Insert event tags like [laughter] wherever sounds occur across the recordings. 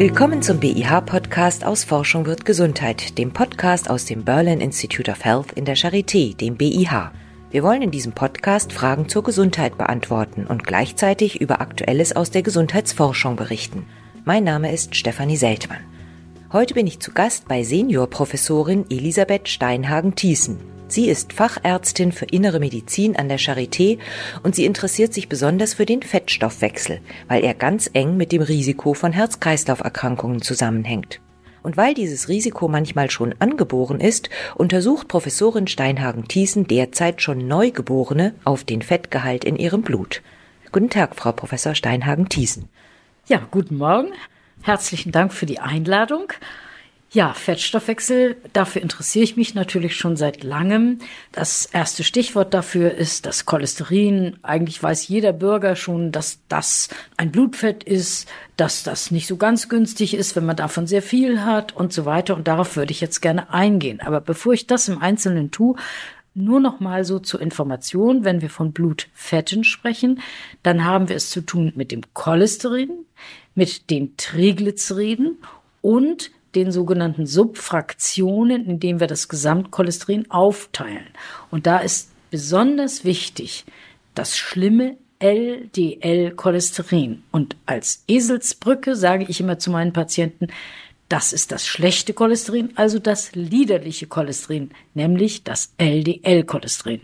Willkommen zum BIH-Podcast aus Forschung wird Gesundheit, dem Podcast aus dem Berlin Institute of Health in der Charité, dem BIH. Wir wollen in diesem Podcast Fragen zur Gesundheit beantworten und gleichzeitig über Aktuelles aus der Gesundheitsforschung berichten. Mein Name ist Stefanie Seltmann. Heute bin ich zu Gast bei Seniorprofessorin Elisabeth Steinhagen-Thiessen. Sie ist Fachärztin für innere Medizin an der Charité und sie interessiert sich besonders für den Fettstoffwechsel, weil er ganz eng mit dem Risiko von Herz-Kreislauf-Erkrankungen zusammenhängt. Und weil dieses Risiko manchmal schon angeboren ist, untersucht Professorin Steinhagen-Thiessen derzeit schon Neugeborene auf den Fettgehalt in ihrem Blut. Guten Tag, Frau Professor Steinhagen-Thiessen. Ja, guten Morgen. Herzlichen Dank für die Einladung. Ja, Fettstoffwechsel, dafür interessiere ich mich natürlich schon seit langem. Das erste Stichwort dafür ist das Cholesterin. Eigentlich weiß jeder Bürger schon, dass das ein Blutfett ist, dass das nicht so ganz günstig ist, wenn man davon sehr viel hat und so weiter. Und darauf würde ich jetzt gerne eingehen. Aber bevor ich das im Einzelnen tue, nur noch mal so zur Information, wenn wir von Blutfetten sprechen, dann haben wir es zu tun mit dem Cholesterin, mit den Triglyceriden und den sogenannten Subfraktionen, indem wir das Gesamtcholesterin aufteilen. Und da ist besonders wichtig das schlimme LDL-Cholesterin. Und als Eselsbrücke sage ich immer zu meinen Patienten, das ist das schlechte Cholesterin, also das liederliche Cholesterin, nämlich das LDL-Cholesterin.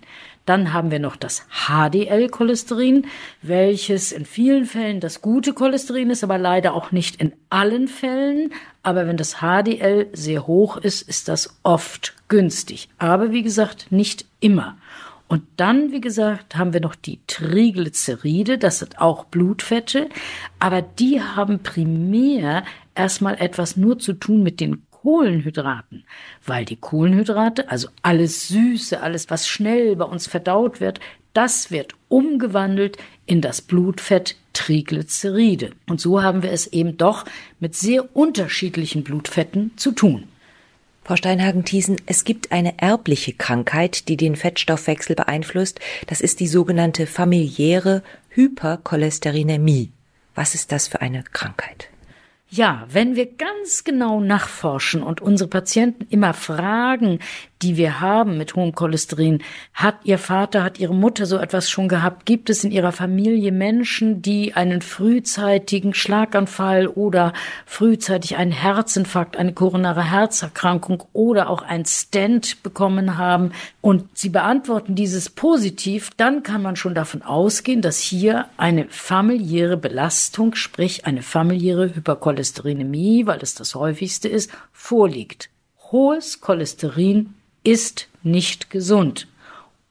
Dann haben wir noch das HDL-Cholesterin, welches in vielen Fällen das gute Cholesterin ist, aber leider auch nicht in allen Fällen. Aber wenn das HDL sehr hoch ist, ist das oft günstig. Aber wie gesagt, nicht immer. Und dann, wie gesagt, haben wir noch die Triglyceride, das sind auch Blutfette, aber die haben primär erstmal etwas nur zu tun mit den Kohlenhydraten, weil die Kohlenhydrate, also alles Süße, alles, was schnell bei uns verdaut wird, das wird umgewandelt in das Blutfett Triglyceride. Und so haben wir es eben doch mit sehr unterschiedlichen Blutfetten zu tun. Frau Steinhagen-Thiesen, es gibt eine erbliche Krankheit, die den Fettstoffwechsel beeinflusst. Das ist die sogenannte familiäre Hypercholesterinämie. Was ist das für eine Krankheit? Ja, wenn wir ganz genau nachforschen und unsere Patienten immer fragen, die wir haben mit hohem Cholesterin, hat Ihr Vater, hat Ihre Mutter so etwas schon gehabt? Gibt es in Ihrer Familie Menschen, die einen frühzeitigen Schlaganfall oder frühzeitig einen Herzinfarkt, eine koronare Herzerkrankung oder auch ein Stent bekommen haben? Und Sie beantworten dieses positiv, dann kann man schon davon ausgehen, dass hier eine familiäre Belastung, sprich eine familiäre Hypercholesterinämie, weil es das häufigste ist, vorliegt. Hohes Cholesterin ist nicht gesund.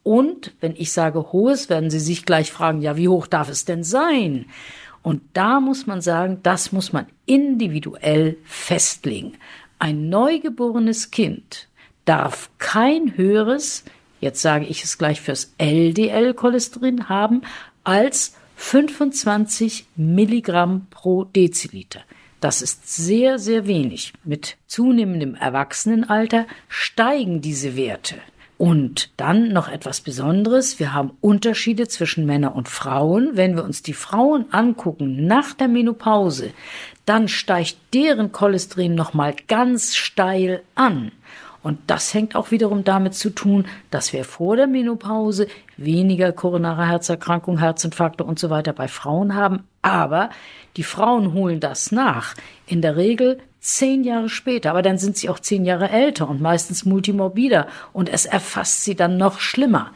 Und wenn ich sage hohes, werden Sie sich gleich fragen, ja, wie hoch darf es denn sein? Und da muss man sagen, das muss man individuell festlegen. Ein neugeborenes Kind darf kein höheres, jetzt sage ich es gleich fürs LDL-Cholesterin haben, als 25 Milligramm pro Deziliter. Das ist sehr, sehr wenig. Mit zunehmendem Erwachsenenalter steigen diese Werte. Und dann noch etwas Besonderes. Wir haben Unterschiede zwischen Männern und Frauen. Wenn wir uns die Frauen angucken nach der Menopause, dann steigt deren Cholesterin nochmal ganz steil an. Und das hängt auch wiederum damit zu tun, dass wir vor der Menopause weniger koronare Herzerkrankungen, Herzinfarkte und so weiter bei Frauen haben. Aber die Frauen holen das nach. In der Regel zehn Jahre später. Aber dann sind sie auch zehn Jahre älter und meistens multimorbider. Und es erfasst sie dann noch schlimmer.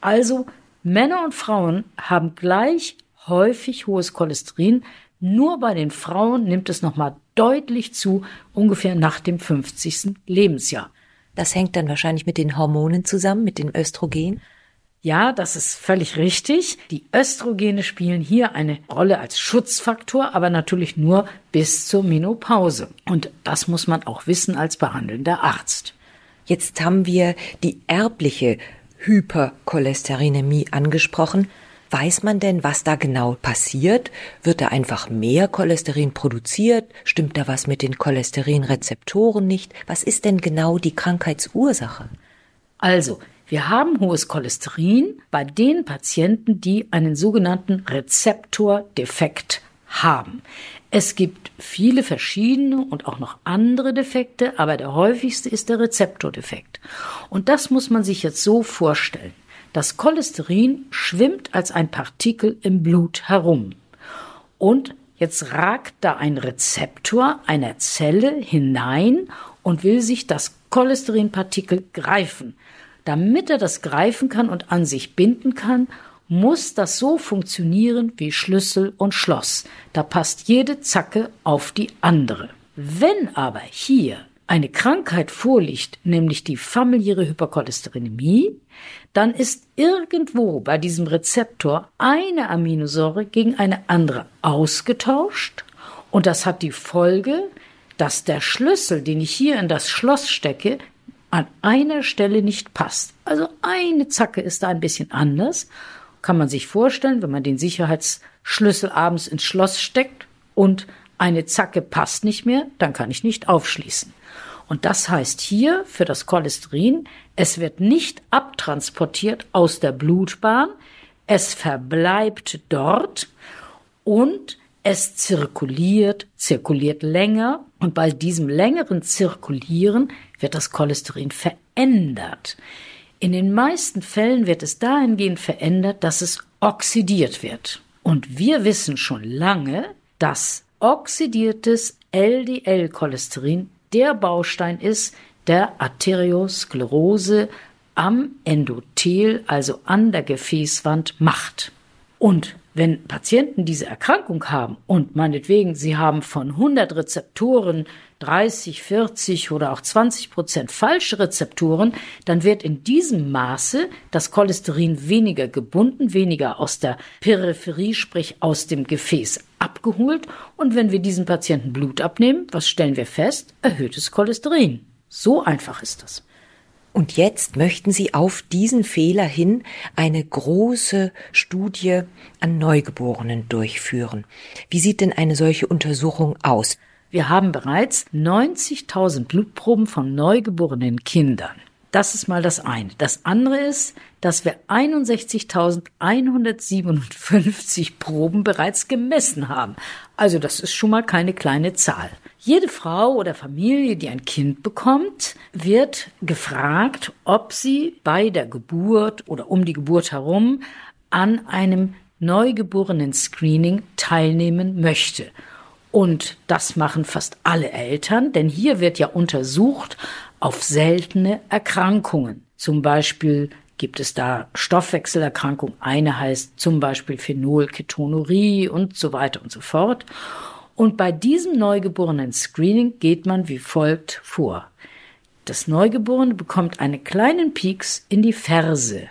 Also Männer und Frauen haben gleich häufig hohes Cholesterin. Nur bei den Frauen nimmt es nochmal deutlich zu, ungefähr nach dem 50. Lebensjahr. Das hängt dann wahrscheinlich mit den Hormonen zusammen, mit dem Östrogen. Ja, das ist völlig richtig. Die Östrogene spielen hier eine Rolle als Schutzfaktor, aber natürlich nur bis zur Menopause. Und das muss man auch wissen als behandelnder Arzt. Jetzt haben wir die erbliche Hypercholesterinämie angesprochen. Weiß man denn, was da genau passiert? Wird da einfach mehr Cholesterin produziert? Stimmt da was mit den Cholesterinrezeptoren nicht? Was ist denn genau die Krankheitsursache? Also, wir haben hohes Cholesterin bei den Patienten, die einen sogenannten Rezeptordefekt haben. Es gibt viele verschiedene und auch noch andere Defekte, aber der häufigste ist der Rezeptordefekt. Und das muss man sich jetzt so vorstellen. Das Cholesterin schwimmt als ein Partikel im Blut herum. Und jetzt ragt da ein Rezeptor einer Zelle hinein und will sich das Cholesterinpartikel greifen. Damit er das greifen kann und an sich binden kann, muss das so funktionieren wie Schlüssel und Schloss. Da passt jede Zacke auf die andere. Wenn aber hier eine Krankheit vorliegt, nämlich die familiäre Hypercholesterinämie, dann ist irgendwo bei diesem Rezeptor eine Aminosäure gegen eine andere ausgetauscht und das hat die Folge, dass der Schlüssel, den ich hier in das Schloss stecke, an einer Stelle nicht passt. Also eine Zacke ist da ein bisschen anders kann man sich vorstellen, wenn man den Sicherheitsschlüssel abends ins Schloss steckt und eine Zacke passt nicht mehr, dann kann ich nicht aufschließen. Und das heißt hier für das Cholesterin, es wird nicht abtransportiert aus der Blutbahn, es verbleibt dort und es zirkuliert, zirkuliert länger und bei diesem längeren Zirkulieren wird das Cholesterin verändert. In den meisten Fällen wird es dahingehend verändert, dass es oxidiert wird. Und wir wissen schon lange, dass oxidiertes LDL-Cholesterin der Baustein ist, der Arteriosklerose am Endothel, also an der Gefäßwand, macht. Und wenn Patienten diese Erkrankung haben und meinetwegen sie haben von 100 Rezeptoren 30, 40 oder auch 20 Prozent falsche Rezeptoren, dann wird in diesem Maße das Cholesterin weniger gebunden, weniger aus der Peripherie, sprich aus dem Gefäß abgeholt. Und wenn wir diesen Patienten Blut abnehmen, was stellen wir fest? Erhöhtes Cholesterin. So einfach ist das. Und jetzt möchten Sie auf diesen Fehler hin eine große Studie an Neugeborenen durchführen. Wie sieht denn eine solche Untersuchung aus? Wir haben bereits 90.000 Blutproben von neugeborenen Kindern. Das ist mal das eine. Das andere ist, dass wir 61.157 [laughs] Proben bereits gemessen haben. Also das ist schon mal keine kleine Zahl. Jede Frau oder Familie, die ein Kind bekommt, wird gefragt, ob sie bei der Geburt oder um die Geburt herum an einem neugeborenen Screening teilnehmen möchte. Und das machen fast alle Eltern, denn hier wird ja untersucht auf seltene Erkrankungen. Zum Beispiel gibt es da Stoffwechselerkrankungen. Eine heißt zum Beispiel Phenolketonurie und so weiter und so fort. Und bei diesem neugeborenen Screening geht man wie folgt vor. Das Neugeborene bekommt einen kleinen Pieks in die Ferse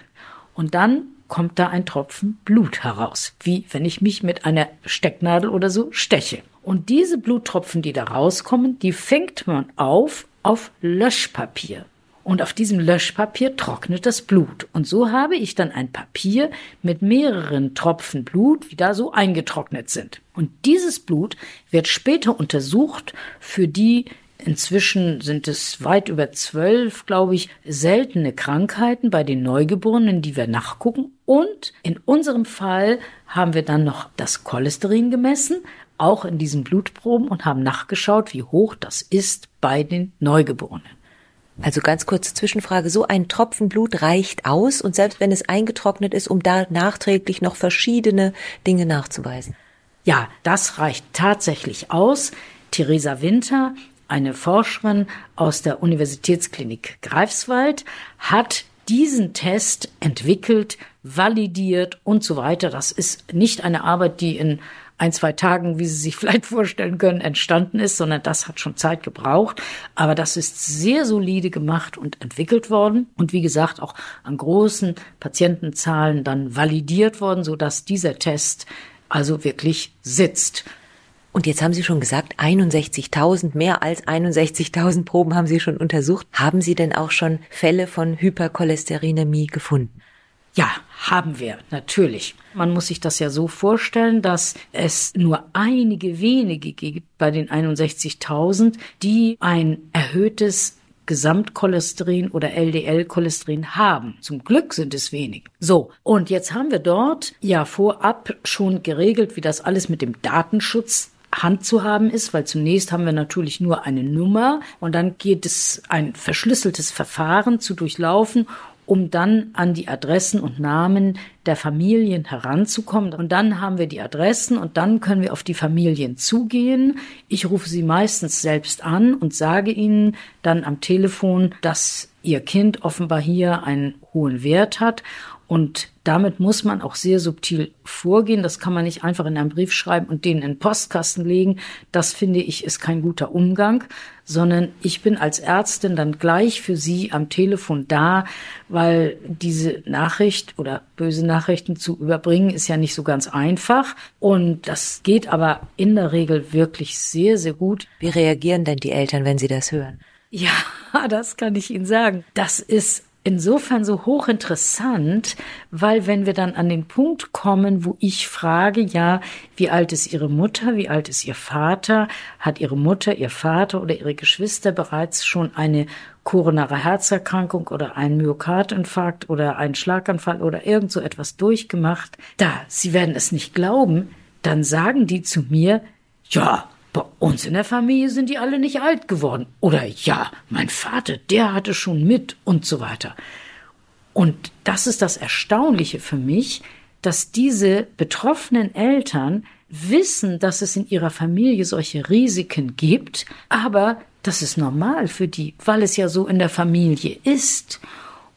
und dann kommt da ein Tropfen Blut heraus, wie wenn ich mich mit einer Stecknadel oder so steche. Und diese Bluttropfen, die da rauskommen, die fängt man auf auf Löschpapier. Und auf diesem Löschpapier trocknet das Blut. Und so habe ich dann ein Papier mit mehreren Tropfen Blut, die da so eingetrocknet sind. Und dieses Blut wird später untersucht für die Inzwischen sind es weit über zwölf, glaube ich, seltene Krankheiten bei den Neugeborenen, die wir nachgucken. Und in unserem Fall haben wir dann noch das Cholesterin gemessen, auch in diesen Blutproben und haben nachgeschaut, wie hoch das ist bei den Neugeborenen. Also ganz kurze Zwischenfrage. So ein Tropfen Blut reicht aus und selbst wenn es eingetrocknet ist, um da nachträglich noch verschiedene Dinge nachzuweisen. Ja, das reicht tatsächlich aus. Theresa Winter, eine Forscherin aus der Universitätsklinik Greifswald, hat diesen Test entwickelt, validiert und so weiter. Das ist nicht eine Arbeit, die in ein, zwei Tagen, wie Sie sich [laughs] vielleicht vorstellen können, entstanden ist, sondern das hat schon Zeit gebraucht. Aber das ist sehr solide gemacht und entwickelt worden und wie gesagt auch an großen Patientenzahlen dann validiert worden, so dass dieser Test also wirklich sitzt. Und jetzt haben Sie schon gesagt, 61.000, mehr als 61.000 Proben haben Sie schon untersucht. Haben Sie denn auch schon Fälle von Hypercholesterinämie gefunden? Ja, haben wir, natürlich. Man muss sich das ja so vorstellen, dass es nur einige wenige gibt bei den 61.000, die ein erhöhtes Gesamtcholesterin oder LDL-Cholesterin haben. Zum Glück sind es wenig. So, und jetzt haben wir dort ja vorab schon geregelt, wie das alles mit dem Datenschutz Hand zu haben ist, weil zunächst haben wir natürlich nur eine Nummer und dann geht es ein verschlüsseltes Verfahren zu durchlaufen um dann an die Adressen und Namen der Familien heranzukommen. Und dann haben wir die Adressen und dann können wir auf die Familien zugehen. Ich rufe sie meistens selbst an und sage ihnen dann am Telefon, dass ihr Kind offenbar hier einen hohen Wert hat und damit muss man auch sehr subtil vorgehen. Das kann man nicht einfach in einen Brief schreiben und den in den Postkasten legen. Das finde ich ist kein guter Umgang, sondern ich bin als Ärztin dann gleich für Sie am Telefon da, weil diese Nachricht oder böse Nachrichten zu überbringen ist ja nicht so ganz einfach. Und das geht aber in der Regel wirklich sehr, sehr gut. Wie reagieren denn die Eltern, wenn sie das hören? Ja, [laughs] das kann ich Ihnen sagen. Das ist insofern so hochinteressant, weil wenn wir dann an den Punkt kommen, wo ich frage, ja, wie alt ist Ihre Mutter, wie alt ist Ihr Vater, hat Ihre Mutter, Ihr Vater oder Ihre Geschwister bereits schon eine koronare Herzerkrankung oder einen Myokardinfarkt oder einen Schlaganfall oder irgend so etwas durchgemacht, da, Sie werden es nicht glauben, dann sagen die zu mir, ja, bei uns in der Familie sind die alle nicht alt geworden. Oder ja, mein Vater, der hatte schon mit und so weiter. Und das ist das Erstaunliche für mich, dass diese betroffenen Eltern wissen, dass es in ihrer Familie solche Risiken gibt, aber das ist normal für die, weil es ja so in der Familie ist.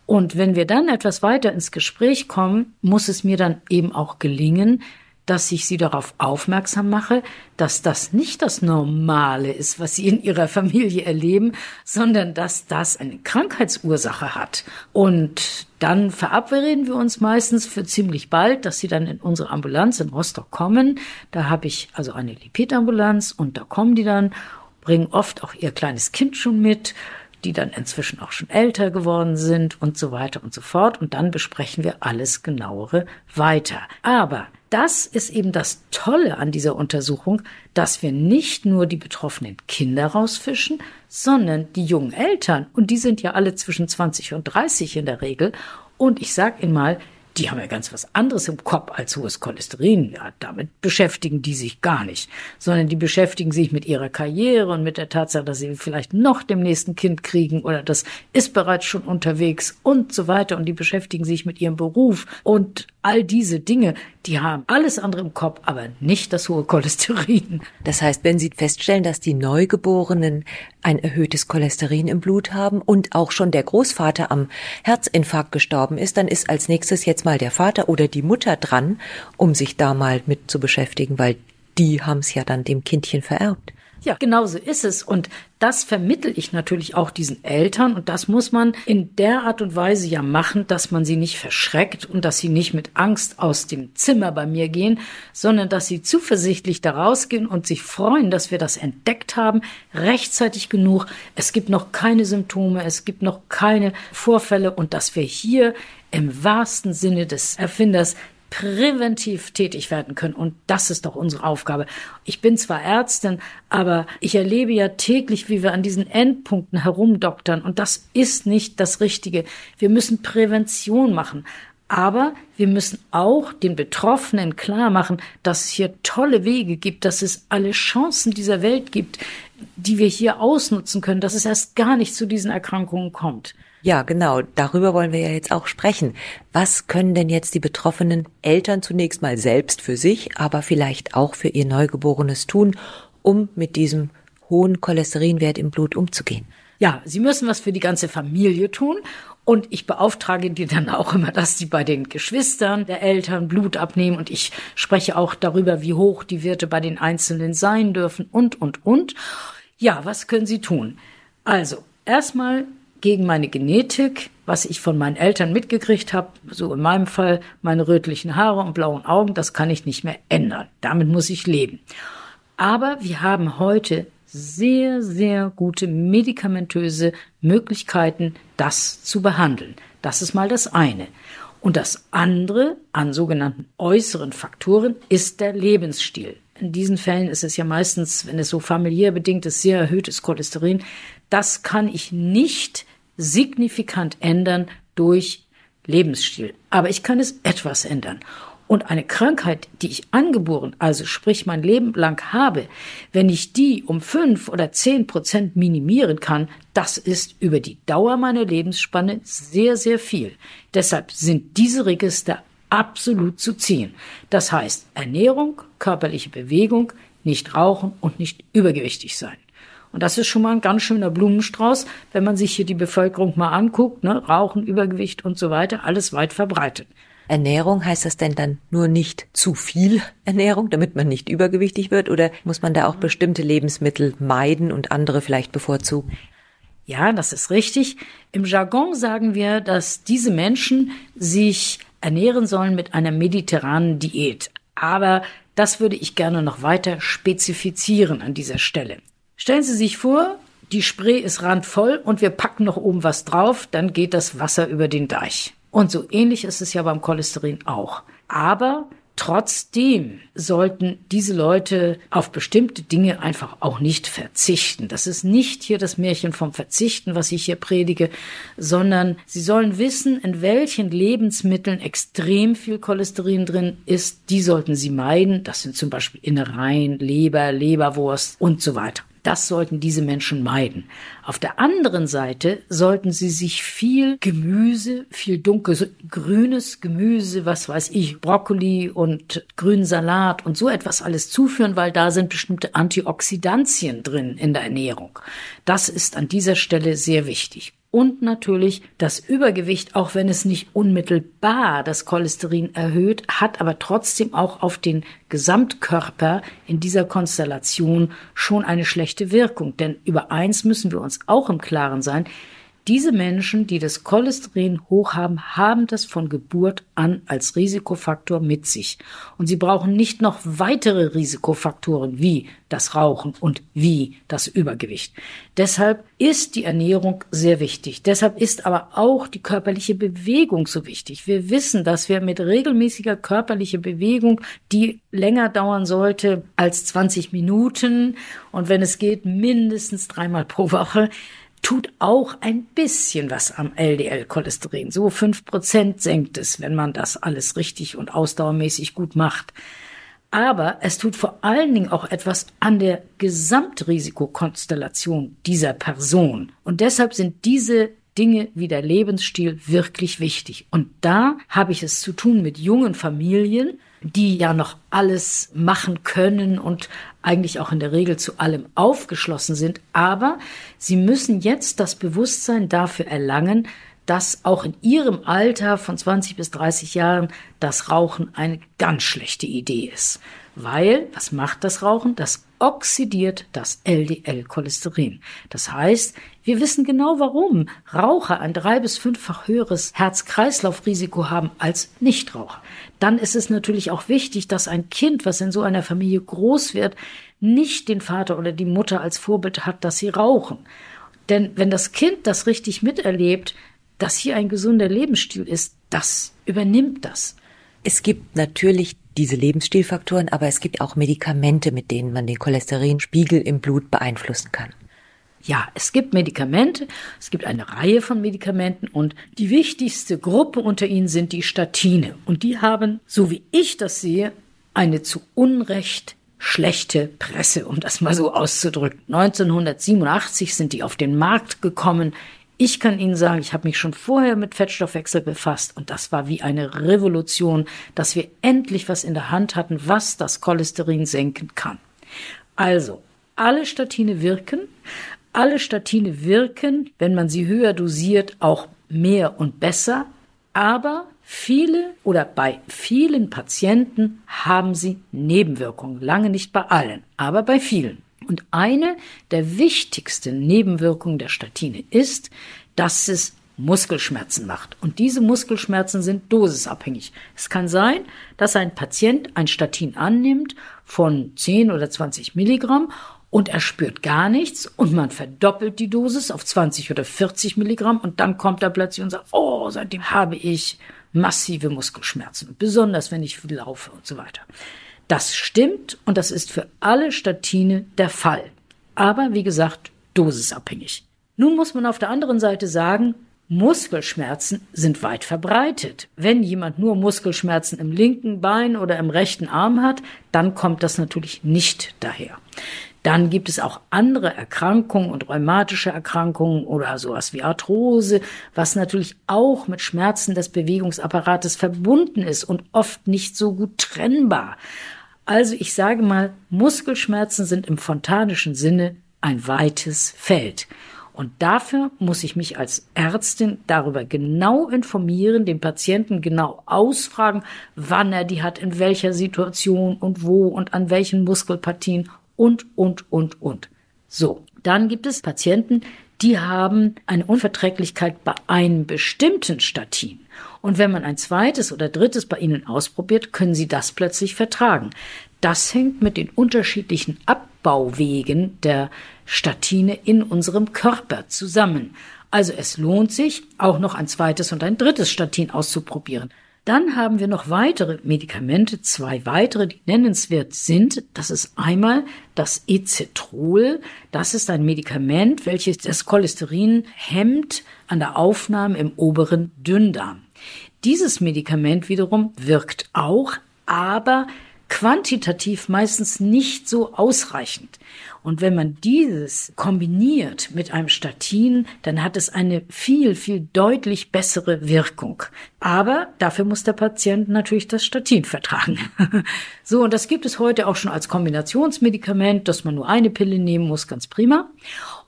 Und wenn wir dann etwas weiter ins Gespräch kommen, muss es mir dann eben auch gelingen, dass ich sie darauf aufmerksam mache, dass das nicht das Normale ist, was sie in ihrer Familie erleben, sondern dass das eine Krankheitsursache hat. Und dann verabreden wir uns meistens für ziemlich bald, dass sie dann in unsere Ambulanz in Rostock kommen. Da habe ich also eine Lipidambulanz und da kommen die dann, bringen oft auch ihr kleines Kind schon mit die dann inzwischen auch schon älter geworden sind und so weiter und so fort. Und dann besprechen wir alles genauere weiter. Aber das ist eben das Tolle an dieser Untersuchung, dass wir nicht nur die betroffenen Kinder rausfischen, sondern die jungen Eltern. Und die sind ja alle zwischen 20 und 30 in der Regel. Und ich sag Ihnen mal, die haben ja ganz was anderes im Kopf als hohes Cholesterin. Ja, damit beschäftigen die sich gar nicht, sondern die beschäftigen sich mit ihrer Karriere und mit der Tatsache, dass sie vielleicht noch dem nächsten Kind kriegen oder das ist bereits schon unterwegs und so weiter. Und die beschäftigen sich mit ihrem Beruf und all diese Dinge, die haben alles andere im Kopf, aber nicht das hohe Cholesterin. Das heißt, wenn Sie feststellen, dass die Neugeborenen ein erhöhtes Cholesterin im Blut haben und auch schon der Großvater am Herzinfarkt gestorben ist, dann ist als nächstes jetzt mal der Vater oder die Mutter dran, um sich da mal mit zu beschäftigen, weil die haben es ja dann dem Kindchen vererbt. Ja, genau so ist es. Und das vermittel ich natürlich auch diesen Eltern. Und das muss man in der Art und Weise ja machen, dass man sie nicht verschreckt und dass sie nicht mit Angst aus dem Zimmer bei mir gehen, sondern dass sie zuversichtlich da rausgehen und sich freuen, dass wir das entdeckt haben, rechtzeitig genug. Es gibt noch keine Symptome, es gibt noch keine Vorfälle und dass wir hier im wahrsten Sinne des Erfinders präventiv tätig werden können. Und das ist doch unsere Aufgabe. Ich bin zwar Ärztin, aber ich erlebe ja täglich, wie wir an diesen Endpunkten herumdoktern. Und das ist nicht das Richtige. Wir müssen Prävention machen. Aber wir müssen auch den Betroffenen klar machen, dass es hier tolle Wege gibt, dass es alle Chancen dieser Welt gibt, die wir hier ausnutzen können, dass es erst gar nicht zu diesen Erkrankungen kommt. Ja, genau. Darüber wollen wir ja jetzt auch sprechen. Was können denn jetzt die betroffenen Eltern zunächst mal selbst für sich, aber vielleicht auch für ihr Neugeborenes tun, um mit diesem hohen Cholesterinwert im Blut umzugehen? Ja, sie müssen was für die ganze Familie tun. Und ich beauftrage die dann auch immer, dass sie bei den Geschwistern der Eltern Blut abnehmen. Und ich spreche auch darüber, wie hoch die Werte bei den Einzelnen sein dürfen und, und, und. Ja, was können sie tun? Also, erstmal gegen meine Genetik, was ich von meinen Eltern mitgekriegt habe, so in meinem Fall meine rötlichen Haare und blauen Augen, das kann ich nicht mehr ändern. Damit muss ich leben. Aber wir haben heute sehr, sehr gute medikamentöse Möglichkeiten, das zu behandeln. Das ist mal das eine. Und das andere an sogenannten äußeren Faktoren ist der Lebensstil. in diesen Fällen ist es ja meistens, wenn es so familiär bedingt ist, sehr erhöhtes Cholesterin. Das kann ich nicht signifikant ändern durch Lebensstil. Aber ich kann es etwas ändern. Und eine Krankheit, die ich angeboren, also sprich mein Leben lang habe, wenn ich die um fünf oder zehn Prozent minimieren kann, das ist über die Dauer meiner Lebensspanne sehr, sehr viel. Deshalb sind diese Register absolut zu ziehen. Das heißt Ernährung, körperliche Bewegung, nicht rauchen und nicht übergewichtig sein. Und das ist schon mal ein ganz schöner Blumenstrauß, wenn man sich hier die Bevölkerung mal anguckt, ne? Rauchen, Übergewicht und so weiter, alles weit verbreitet. Ernährung heißt das denn dann nur nicht zu viel Ernährung, damit man nicht übergewichtig wird? Oder muss man da auch bestimmte Lebensmittel meiden und andere vielleicht bevorzugen? Ja, das ist richtig. Im Jargon sagen wir, dass diese Menschen sich ernähren sollen mit einer mediterranen Diät. Aber das würde ich gerne noch weiter spezifizieren an dieser Stelle. Stellen Sie sich vor, die Spree ist randvoll und wir packen noch oben was drauf, dann geht das Wasser über den Deich. Und so ähnlich ist es ja beim Cholesterin auch. Aber Trotzdem sollten diese Leute auf bestimmte Dinge einfach auch nicht verzichten. Das ist nicht hier das Märchen vom Verzichten, was ich hier predige, sondern sie sollen wissen, in welchen Lebensmitteln extrem viel Cholesterin drin ist. Die sollten sie meiden. Das sind zum Beispiel Innereien, Leber, Leberwurst und so weiter. Das sollten diese Menschen meiden. Auf der anderen Seite sollten sie sich viel Gemüse, viel dunkelgrünes Gemüse, was weiß ich, Brokkoli und grünen Salat und so etwas alles zuführen, weil da sind bestimmte Antioxidantien drin in der Ernährung. Das ist an dieser Stelle sehr wichtig und natürlich das Übergewicht, auch wenn es nicht unmittelbar das Cholesterin erhöht, hat aber trotzdem auch auf den Gesamtkörper in dieser Konstellation schon eine schlechte Wirkung. Denn über eins müssen wir uns auch im Klaren sein, diese Menschen, die das Cholesterin hoch haben, haben das von Geburt an als Risikofaktor mit sich. Und sie brauchen nicht noch weitere Risikofaktoren wie das Rauchen und wie das Übergewicht. Deshalb ist die Ernährung sehr wichtig. Deshalb ist aber auch die körperliche Bewegung so wichtig. Wir wissen, dass wir mit regelmäßiger körperlicher Bewegung, die länger dauern sollte als 20 Minuten und wenn es geht mindestens dreimal pro Woche, tut auch ein bisschen was am LDL-Cholesterin. So fünf Prozent senkt es, wenn man das alles richtig und ausdauermäßig gut macht. Aber es tut vor allen Dingen auch etwas an der Gesamtrisikokonstellation dieser Person. Und deshalb sind diese Dinge wie der Lebensstil wirklich wichtig. Und da habe ich es zu tun mit jungen Familien, die ja noch alles machen können und eigentlich auch in der Regel zu allem aufgeschlossen sind. Aber sie müssen jetzt das Bewusstsein dafür erlangen, dass auch in ihrem Alter von 20 bis 30 Jahren das Rauchen eine ganz schlechte Idee ist. Weil, was macht das Rauchen? Das oxidiert das LDL-Cholesterin. Das heißt, wir wissen genau warum Raucher ein drei- bis fünffach höheres Herz-Kreislauf-Risiko haben als Nichtraucher. Dann ist es natürlich auch wichtig, dass ein Kind, was in so einer Familie groß wird, nicht den Vater oder die Mutter als Vorbild hat, dass sie rauchen. Denn wenn das Kind das richtig miterlebt, dass hier ein gesunder Lebensstil ist, das übernimmt das. Es gibt natürlich diese Lebensstilfaktoren, aber es gibt auch Medikamente, mit denen man den Cholesterinspiegel im Blut beeinflussen kann. Ja, es gibt Medikamente, es gibt eine Reihe von Medikamenten und die wichtigste Gruppe unter ihnen sind die Statine. Und die haben, so wie ich das sehe, eine zu Unrecht schlechte Presse, um das mal so auszudrücken. 1987 sind die auf den Markt gekommen. Ich kann Ihnen sagen, ich habe mich schon vorher mit Fettstoffwechsel befasst und das war wie eine Revolution, dass wir endlich was in der Hand hatten, was das Cholesterin senken kann. Also, alle Statine wirken. Alle Statine wirken, wenn man sie höher dosiert, auch mehr und besser. Aber viele oder bei vielen Patienten haben sie Nebenwirkungen. Lange nicht bei allen, aber bei vielen. Und eine der wichtigsten Nebenwirkungen der Statine ist, dass es Muskelschmerzen macht. Und diese Muskelschmerzen sind dosisabhängig. Es kann sein, dass ein Patient ein Statin annimmt von 10 oder 20 Milligramm und er spürt gar nichts und man verdoppelt die Dosis auf 20 oder 40 Milligramm und dann kommt er plötzlich und sagt, oh, seitdem habe ich massive Muskelschmerzen, besonders wenn ich laufe und so weiter. Das stimmt und das ist für alle Statine der Fall. Aber wie gesagt, dosisabhängig. Nun muss man auf der anderen Seite sagen, Muskelschmerzen sind weit verbreitet. Wenn jemand nur Muskelschmerzen im linken Bein oder im rechten Arm hat, dann kommt das natürlich nicht daher. Dann gibt es auch andere Erkrankungen und rheumatische Erkrankungen oder sowas wie Arthrose, was natürlich auch mit Schmerzen des Bewegungsapparates verbunden ist und oft nicht so gut trennbar. Also ich sage mal, Muskelschmerzen sind im fontanischen Sinne ein weites Feld. Und dafür muss ich mich als Ärztin darüber genau informieren, den Patienten genau ausfragen, wann er die hat, in welcher Situation und wo und an welchen Muskelpartien und, und, und, und. So. Dann gibt es Patienten, die haben eine Unverträglichkeit bei einem bestimmten Statin. Und wenn man ein zweites oder drittes bei ihnen ausprobiert, können sie das plötzlich vertragen. Das hängt mit den unterschiedlichen Abbauwegen der Statine in unserem Körper zusammen. Also es lohnt sich, auch noch ein zweites und ein drittes Statin auszuprobieren. Dann haben wir noch weitere Medikamente, zwei weitere, die nennenswert sind. Das ist einmal das Ecetrol. Das ist ein Medikament, welches das Cholesterin hemmt an der Aufnahme im oberen Dünndarm. Dieses Medikament wiederum wirkt auch, aber quantitativ meistens nicht so ausreichend. Und wenn man dieses kombiniert mit einem Statin, dann hat es eine viel, viel deutlich bessere Wirkung. Aber dafür muss der Patient natürlich das Statin vertragen. [laughs] so, und das gibt es heute auch schon als Kombinationsmedikament, dass man nur eine Pille nehmen muss, ganz prima.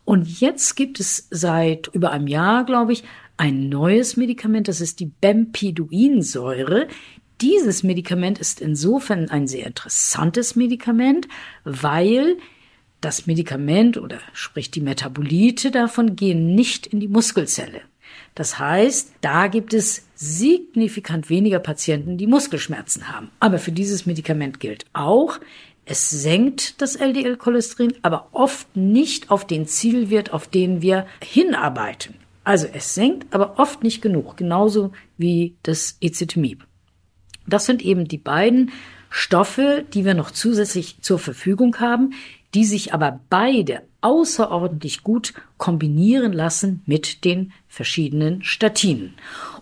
Und jetzt gibt es seit über einem Jahr, glaube ich, ein neues Medikament, das ist die Bempiduinsäure. Dieses Medikament ist insofern ein sehr interessantes Medikament, weil das Medikament oder sprich die Metabolite davon gehen nicht in die Muskelzelle. Das heißt, da gibt es signifikant weniger Patienten, die Muskelschmerzen haben. Aber für dieses Medikament gilt auch, es senkt das LDL-Cholesterin, aber oft nicht auf den Zielwert, auf den wir hinarbeiten. Also es senkt, aber oft nicht genug, genauso wie das Ezetimieb. Das sind eben die beiden Stoffe, die wir noch zusätzlich zur Verfügung haben, die sich aber beide außerordentlich gut kombinieren lassen mit den verschiedenen Statinen.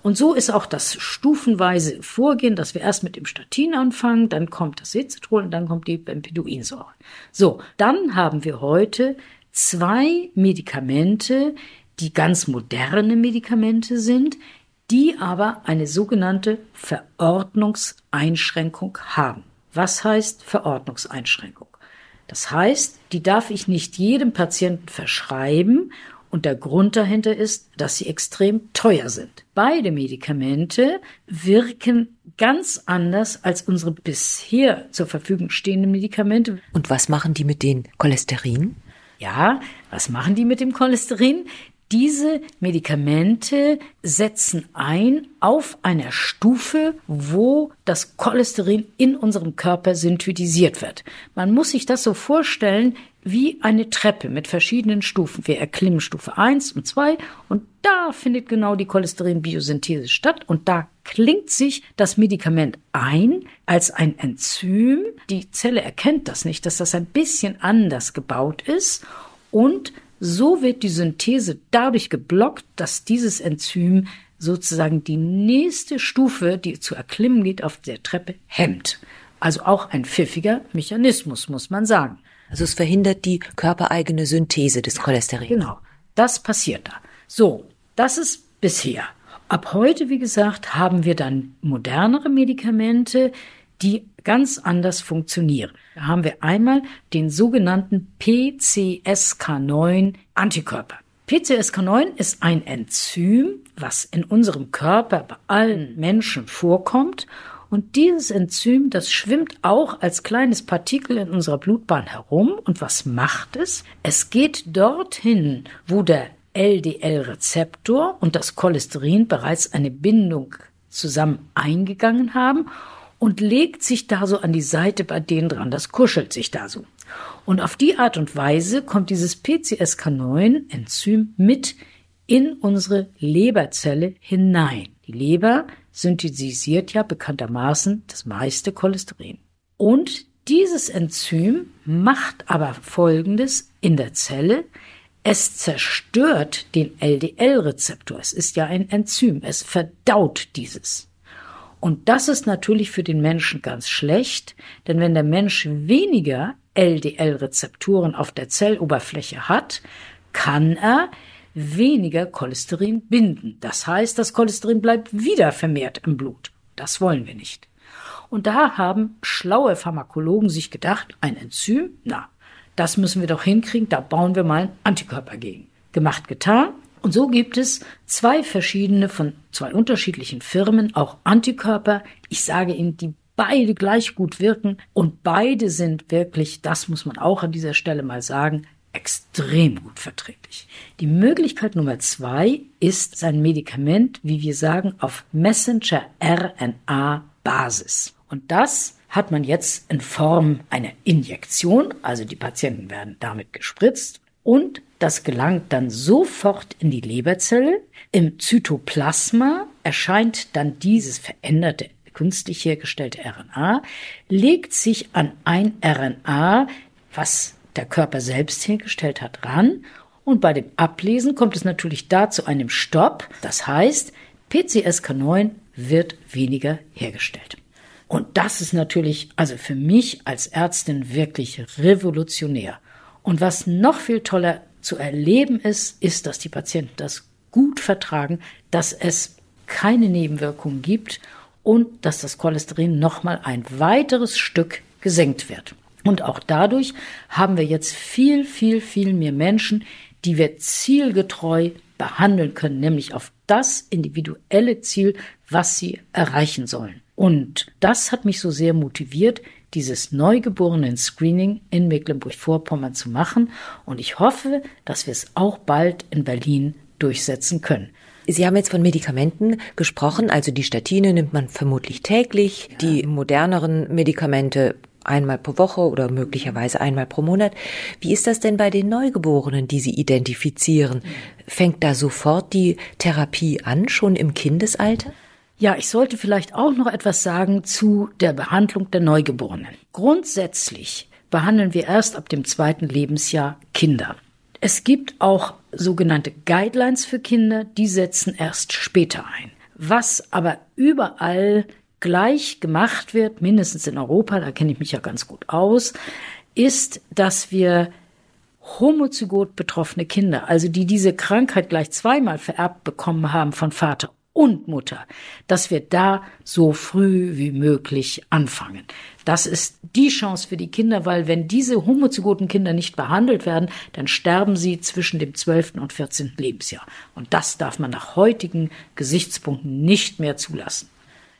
Und so ist auch das stufenweise Vorgehen, dass wir erst mit dem Statin anfangen, dann kommt das Cetrol und dann kommt die Bempeduinsäure. So, dann haben wir heute zwei Medikamente, die ganz moderne Medikamente sind, die aber eine sogenannte Verordnungseinschränkung haben. Was heißt Verordnungseinschränkung? Das heißt, die darf ich nicht jedem Patienten verschreiben und der Grund dahinter ist, dass sie extrem teuer sind. Beide Medikamente wirken ganz anders als unsere bisher zur Verfügung stehenden Medikamente. Und was machen die mit den Cholesterin? Ja, was machen die mit dem Cholesterin? Diese Medikamente setzen ein auf einer Stufe, wo das Cholesterin in unserem Körper synthetisiert wird. Man muss sich das so vorstellen wie eine Treppe mit verschiedenen Stufen. Wir erklimmen Stufe 1 und 2 und da findet genau die Cholesterinbiosynthese statt und da klingt sich das Medikament ein als ein Enzym. Die Zelle erkennt das nicht, dass das ein bisschen anders gebaut ist und so wird die Synthese dadurch geblockt, dass dieses Enzym sozusagen die nächste Stufe, die zu erklimmen geht, auf der Treppe hemmt. Also auch ein pfiffiger Mechanismus, muss man sagen. Also es verhindert die körpereigene Synthese des Cholesterin. Genau, das passiert da. So, das ist bisher. Ab heute, wie gesagt, haben wir dann modernere Medikamente, die ganz anders funktionieren. Da haben wir einmal den sogenannten PCSK9 Antikörper. PCSK9 ist ein Enzym, was in unserem Körper bei allen Menschen vorkommt. Und dieses Enzym, das schwimmt auch als kleines Partikel in unserer Blutbahn herum. Und was macht es? Es geht dorthin, wo der LDL-Rezeptor und das Cholesterin bereits eine Bindung zusammen eingegangen haben und legt sich da so an die Seite bei denen dran. Das kuschelt sich da so. Und auf die Art und Weise kommt dieses PCSK9-Enzym mit in unsere Leberzelle hinein. Die Leber synthetisiert ja bekanntermaßen das meiste Cholesterin. Und dieses Enzym macht aber Folgendes in der Zelle. Es zerstört den LDL-Rezeptor. Es ist ja ein Enzym. Es verdaut dieses. Und das ist natürlich für den Menschen ganz schlecht, denn wenn der Mensch weniger LDL-Rezeptoren auf der Zelloberfläche hat, kann er weniger Cholesterin binden. Das heißt, das Cholesterin bleibt wieder vermehrt im Blut. Das wollen wir nicht. Und da haben schlaue Pharmakologen sich gedacht, ein Enzym, na, das müssen wir doch hinkriegen, da bauen wir mal einen Antikörper gegen. Gemacht, getan. Und so gibt es zwei verschiedene von zwei unterschiedlichen Firmen, auch Antikörper. Ich sage Ihnen, die beide gleich gut wirken und beide sind wirklich, das muss man auch an dieser Stelle mal sagen, extrem gut verträglich. Die Möglichkeit Nummer zwei ist sein Medikament, wie wir sagen, auf Messenger-RNA-Basis. Und das hat man jetzt in Form einer Injektion, also die Patienten werden damit gespritzt und das gelangt dann sofort in die Leberzelle. Im Zytoplasma erscheint dann dieses veränderte künstlich hergestellte RNA, legt sich an ein RNA, was der Körper selbst hergestellt hat, ran. Und bei dem Ablesen kommt es natürlich da zu einem Stopp. Das heißt, PCSK9 wird weniger hergestellt. Und das ist natürlich, also für mich als Ärztin wirklich revolutionär. Und was noch viel toller zu erleben ist, ist, dass die Patienten das gut vertragen, dass es keine Nebenwirkungen gibt und dass das Cholesterin nochmal ein weiteres Stück gesenkt wird. Und auch dadurch haben wir jetzt viel, viel, viel mehr Menschen, die wir zielgetreu behandeln können, nämlich auf das individuelle Ziel, was sie erreichen sollen. Und das hat mich so sehr motiviert, dieses Neugeborenen-Screening in Mecklenburg-Vorpommern zu machen. Und ich hoffe, dass wir es auch bald in Berlin durchsetzen können. Sie haben jetzt von Medikamenten gesprochen, also die Statine nimmt man vermutlich täglich, ja. die moderneren Medikamente einmal pro Woche oder möglicherweise einmal pro Monat. Wie ist das denn bei den Neugeborenen, die Sie identifizieren? Fängt da sofort die Therapie an, schon im Kindesalter? Ja, ich sollte vielleicht auch noch etwas sagen zu der Behandlung der Neugeborenen. Grundsätzlich behandeln wir erst ab dem zweiten Lebensjahr Kinder. Es gibt auch sogenannte Guidelines für Kinder, die setzen erst später ein. Was aber überall gleich gemacht wird, mindestens in Europa, da kenne ich mich ja ganz gut aus, ist, dass wir homozygot betroffene Kinder, also die diese Krankheit gleich zweimal vererbt bekommen haben von Vater und Mutter, dass wir da so früh wie möglich anfangen. Das ist die Chance für die Kinder, weil wenn diese homozygoten Kinder nicht behandelt werden, dann sterben sie zwischen dem 12. und 14. Lebensjahr. Und das darf man nach heutigen Gesichtspunkten nicht mehr zulassen.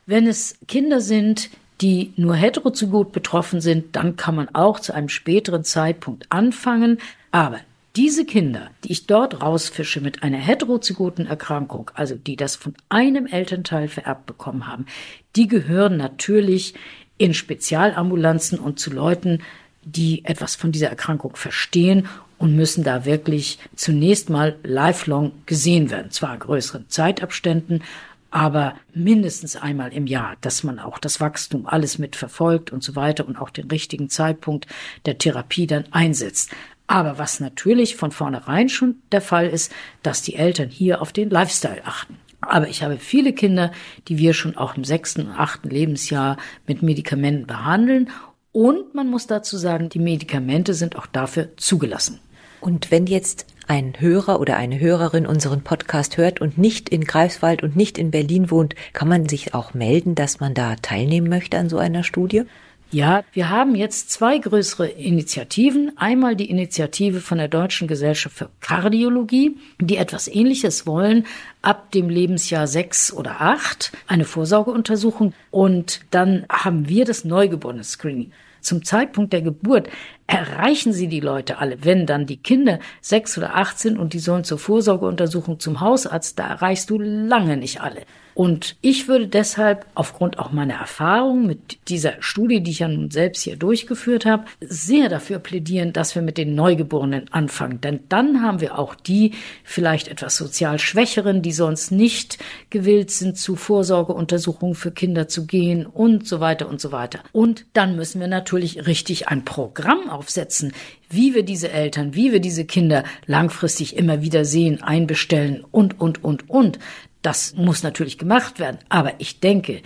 Wenn es Kinder sind, die nur heterozygot betroffen sind, dann kann man auch zu einem späteren Zeitpunkt anfangen. Aber diese Kinder, die ich dort rausfische mit einer heterozygoten Erkrankung, also die das von einem Elternteil vererbt bekommen haben, die gehören natürlich in Spezialambulanzen und zu Leuten, die etwas von dieser Erkrankung verstehen und müssen da wirklich zunächst mal lifelong gesehen werden. Zwar in größeren Zeitabständen, aber mindestens einmal im Jahr, dass man auch das Wachstum alles mit verfolgt und so weiter und auch den richtigen Zeitpunkt der Therapie dann einsetzt. Aber was natürlich von vornherein schon der Fall ist, dass die Eltern hier auf den Lifestyle achten. Aber ich habe viele Kinder, die wir schon auch im sechsten und achten Lebensjahr mit Medikamenten behandeln. Und man muss dazu sagen, die Medikamente sind auch dafür zugelassen. Und wenn jetzt ein Hörer oder eine Hörerin unseren Podcast hört und nicht in Greifswald und nicht in Berlin wohnt, kann man sich auch melden, dass man da teilnehmen möchte an so einer Studie? Ja, wir haben jetzt zwei größere Initiativen. Einmal die Initiative von der Deutschen Gesellschaft für Kardiologie, die etwas Ähnliches wollen, ab dem Lebensjahr sechs oder acht, eine Vorsorgeuntersuchung. Und dann haben wir das Neugeborenen-Screening. Zum Zeitpunkt der Geburt erreichen sie die Leute alle. Wenn dann die Kinder sechs oder acht sind und die sollen zur Vorsorgeuntersuchung zum Hausarzt, da erreichst du lange nicht alle. Und ich würde deshalb aufgrund auch meiner Erfahrung mit dieser Studie, die ich ja nun selbst hier durchgeführt habe, sehr dafür plädieren, dass wir mit den Neugeborenen anfangen. Denn dann haben wir auch die vielleicht etwas sozial Schwächeren, die sonst nicht gewillt sind, zu Vorsorgeuntersuchungen für Kinder zu gehen und so weiter und so weiter. Und dann müssen wir natürlich richtig ein Programm aufsetzen, wie wir diese Eltern, wie wir diese Kinder langfristig immer wieder sehen, einbestellen und, und, und, und. Das muss natürlich gemacht werden. Aber ich denke,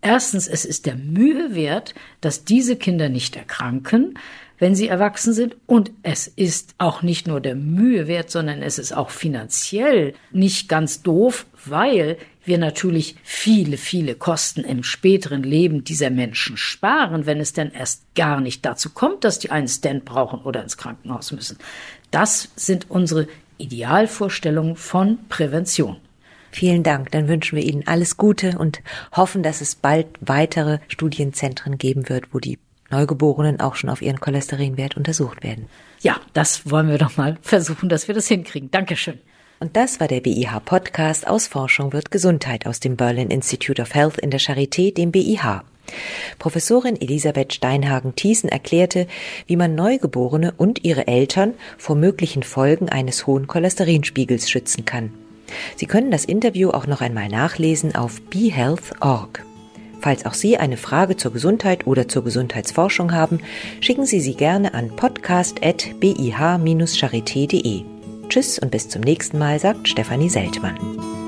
erstens, es ist der Mühe wert, dass diese Kinder nicht erkranken, wenn sie erwachsen sind. Und es ist auch nicht nur der Mühe wert, sondern es ist auch finanziell nicht ganz doof, weil wir natürlich viele, viele Kosten im späteren Leben dieser Menschen sparen, wenn es denn erst gar nicht dazu kommt, dass die einen Stand brauchen oder ins Krankenhaus müssen. Das sind unsere Idealvorstellungen von Prävention. Vielen Dank. Dann wünschen wir Ihnen alles Gute und hoffen, dass es bald weitere Studienzentren geben wird, wo die Neugeborenen auch schon auf ihren Cholesterinwert untersucht werden. Ja, das wollen wir doch mal versuchen, dass wir das hinkriegen. Dankeschön. Und das war der BIH Podcast aus Forschung wird Gesundheit aus dem Berlin Institute of Health in der Charité, dem BIH. Professorin Elisabeth Steinhagen-Thiessen erklärte, wie man Neugeborene und ihre Eltern vor möglichen Folgen eines hohen Cholesterinspiegels schützen kann. Sie können das Interview auch noch einmal nachlesen auf behealth.org. Falls auch Sie eine Frage zur Gesundheit oder zur Gesundheitsforschung haben, schicken Sie sie gerne an podcast.bih-charité.de. Tschüss und bis zum nächsten Mal, sagt Stefanie Seltmann.